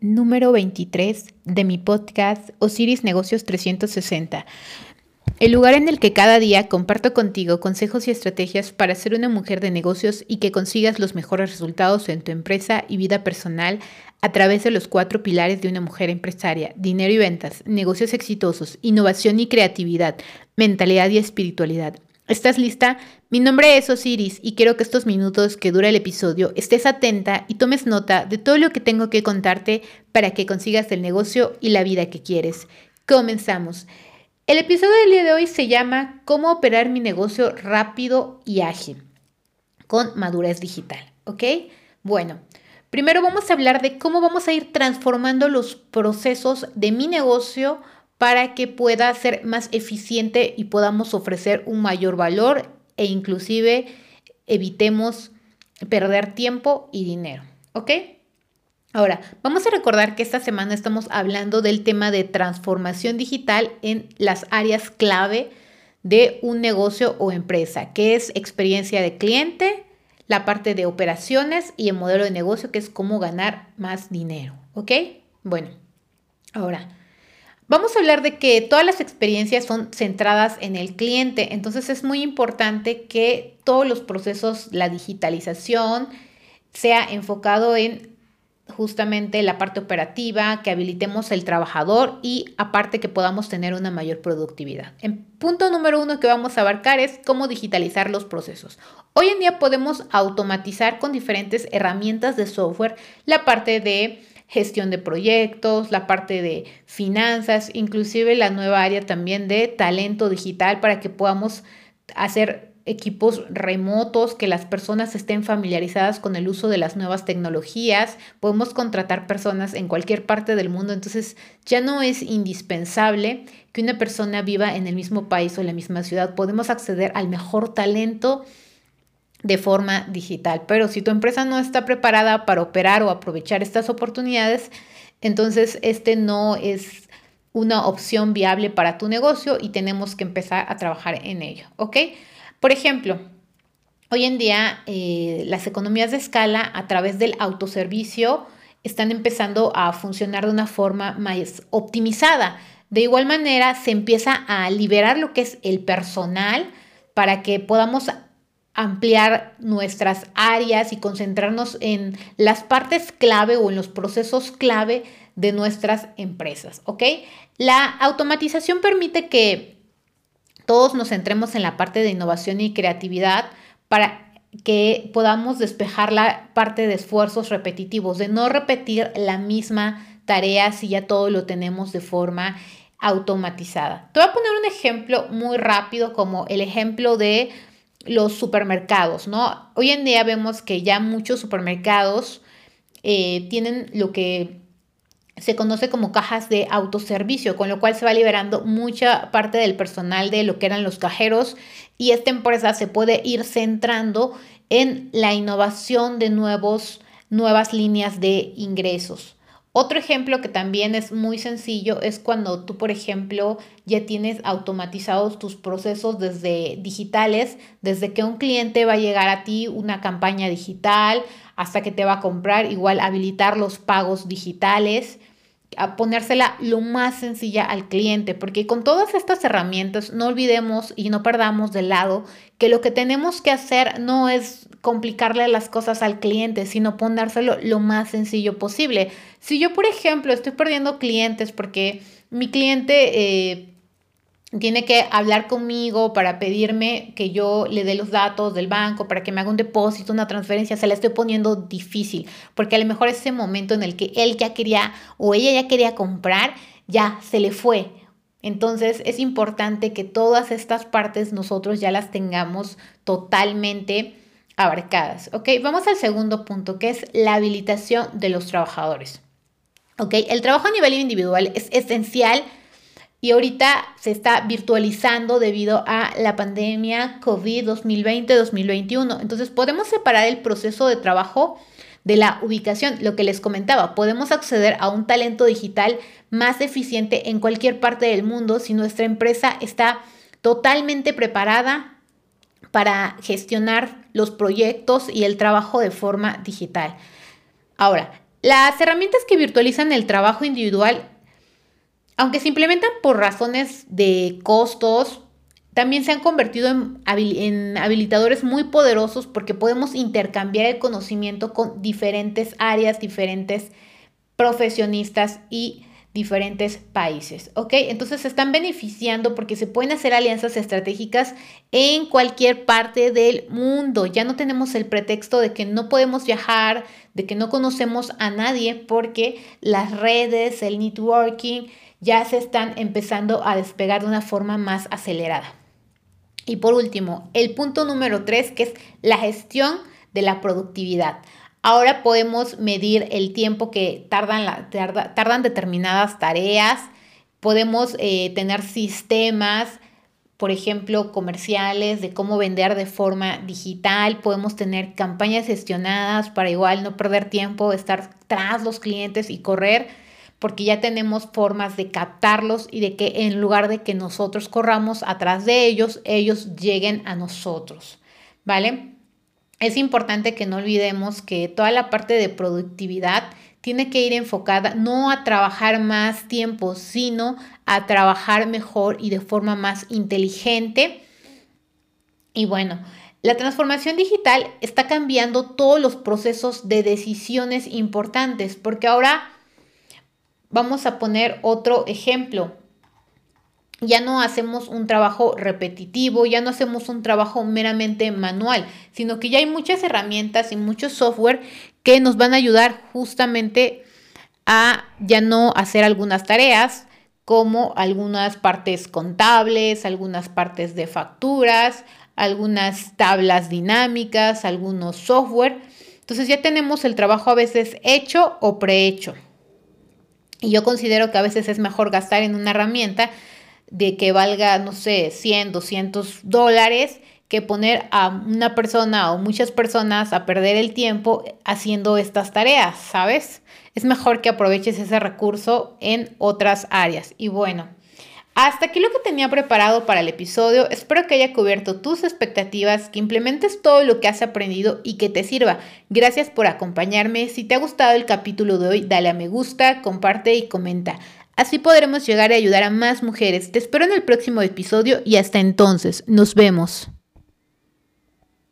número 23 de mi podcast Osiris Negocios 360, el lugar en el que cada día comparto contigo consejos y estrategias para ser una mujer de negocios y que consigas los mejores resultados en tu empresa y vida personal a través de los cuatro pilares de una mujer empresaria, dinero y ventas, negocios exitosos, innovación y creatividad, mentalidad y espiritualidad. ¿Estás lista? Mi nombre es Osiris y quiero que estos minutos que dura el episodio estés atenta y tomes nota de todo lo que tengo que contarte para que consigas el negocio y la vida que quieres. Comenzamos. El episodio del día de hoy se llama Cómo operar mi negocio rápido y ágil con madurez digital, ¿ok? Bueno, primero vamos a hablar de cómo vamos a ir transformando los procesos de mi negocio para que pueda ser más eficiente y podamos ofrecer un mayor valor e inclusive evitemos perder tiempo y dinero. ¿Ok? Ahora, vamos a recordar que esta semana estamos hablando del tema de transformación digital en las áreas clave de un negocio o empresa, que es experiencia de cliente, la parte de operaciones y el modelo de negocio, que es cómo ganar más dinero. ¿Ok? Bueno, ahora, Vamos a hablar de que todas las experiencias son centradas en el cliente, entonces es muy importante que todos los procesos, la digitalización, sea enfocado en justamente la parte operativa, que habilitemos el trabajador y aparte que podamos tener una mayor productividad. El punto número uno que vamos a abarcar es cómo digitalizar los procesos. Hoy en día podemos automatizar con diferentes herramientas de software la parte de gestión de proyectos, la parte de finanzas, inclusive la nueva área también de talento digital para que podamos hacer equipos remotos, que las personas estén familiarizadas con el uso de las nuevas tecnologías. Podemos contratar personas en cualquier parte del mundo, entonces ya no es indispensable que una persona viva en el mismo país o en la misma ciudad. Podemos acceder al mejor talento de forma digital. Pero si tu empresa no está preparada para operar o aprovechar estas oportunidades, entonces este no es una opción viable para tu negocio y tenemos que empezar a trabajar en ello, ¿ok? Por ejemplo, hoy en día eh, las economías de escala a través del autoservicio están empezando a funcionar de una forma más optimizada. De igual manera, se empieza a liberar lo que es el personal para que podamos ampliar nuestras áreas y concentrarnos en las partes clave o en los procesos clave de nuestras empresas, ¿ok? La automatización permite que todos nos centremos en la parte de innovación y creatividad para que podamos despejar la parte de esfuerzos repetitivos, de no repetir la misma tarea si ya todo lo tenemos de forma automatizada. Te voy a poner un ejemplo muy rápido como el ejemplo de los supermercados, ¿no? Hoy en día vemos que ya muchos supermercados eh, tienen lo que se conoce como cajas de autoservicio, con lo cual se va liberando mucha parte del personal de lo que eran los cajeros y esta empresa se puede ir centrando en la innovación de nuevos, nuevas líneas de ingresos. Otro ejemplo que también es muy sencillo es cuando tú, por ejemplo, ya tienes automatizados tus procesos desde digitales, desde que un cliente va a llegar a ti una campaña digital hasta que te va a comprar, igual habilitar los pagos digitales, a ponérsela lo más sencilla al cliente, porque con todas estas herramientas no olvidemos y no perdamos de lado que lo que tenemos que hacer no es complicarle las cosas al cliente, sino ponérselo lo más sencillo posible. Si yo, por ejemplo, estoy perdiendo clientes porque mi cliente eh, tiene que hablar conmigo para pedirme que yo le dé los datos del banco, para que me haga un depósito, una transferencia, se la estoy poniendo difícil, porque a lo mejor ese momento en el que él ya quería o ella ya quería comprar, ya se le fue. Entonces es importante que todas estas partes nosotros ya las tengamos totalmente abarcadas. ¿Ok? Vamos al segundo punto, que es la habilitación de los trabajadores. ¿Ok? El trabajo a nivel individual es esencial y ahorita se está virtualizando debido a la pandemia COVID 2020-2021. Entonces podemos separar el proceso de trabajo de la ubicación, lo que les comentaba, podemos acceder a un talento digital más eficiente en cualquier parte del mundo si nuestra empresa está totalmente preparada para gestionar los proyectos y el trabajo de forma digital. Ahora, Las herramientas que virtualizan el trabajo individual, aunque se implementan por razones de costos, también se han convertido en, habilitadores muy poderosos porque podemos intercambiar el conocimiento con diferentes áreas, diferentes profesionistas y diferentes países, ¿ok? Entonces se están beneficiando porque se pueden hacer alianzas estratégicas en cualquier parte del mundo. Ya no tenemos el pretexto de que no podemos viajar, de que no conocemos a nadie porque las redes, el networking ya se están empezando a despegar de una forma más acelerada. Y por último, el punto número tres, que es la gestión de la productividad. Ahora podemos medir el tiempo que tardan, tardan determinadas tareas, podemos eh, tener sistemas, por ejemplo, comerciales de cómo vender de forma digital, podemos tener campañas gestionadas para igual no perder tiempo, estar tras los clientes y correr, porque ya tenemos formas de captarlos y de que en lugar de que nosotros corramos atrás de ellos, ellos lleguen a nosotros, ¿vale? Es importante que no olvidemos que toda la parte de productividad tiene que ir enfocada no a trabajar más tiempo, sino a trabajar mejor y de forma más inteligente. Y bueno, la transformación digital está cambiando todos los procesos de decisiones importantes, porque ahora vamos a poner otro ejemplo ya no hacemos un trabajo repetitivo, ya no hacemos un trabajo meramente manual, sino que ya hay muchas herramientas y mucho software que nos van a ayudar justamente a ya no hacer algunas tareas como algunas partes contables, algunas partes de facturas, algunas tablas dinámicas, algunos software. Entonces ya tenemos el trabajo a veces hecho o prehecho. Y yo considero que a veces es mejor gastar en una herramienta de que valga, no sé, 100, 200 dólares, que poner a una persona o muchas personas a perder el tiempo haciendo estas tareas, ¿sabes? Es mejor que aproveches ese recurso en otras áreas. Y bueno, hasta aquí lo que tenía preparado para el episodio. Espero que haya cubierto tus expectativas, que implementes todo lo que has aprendido y que te sirva. Gracias por acompañarme. Si te ha gustado el capítulo de hoy, dale a me gusta, comparte y comenta. Así podremos llegar a ayudar a más mujeres. Te espero en el próximo episodio y hasta entonces, nos vemos.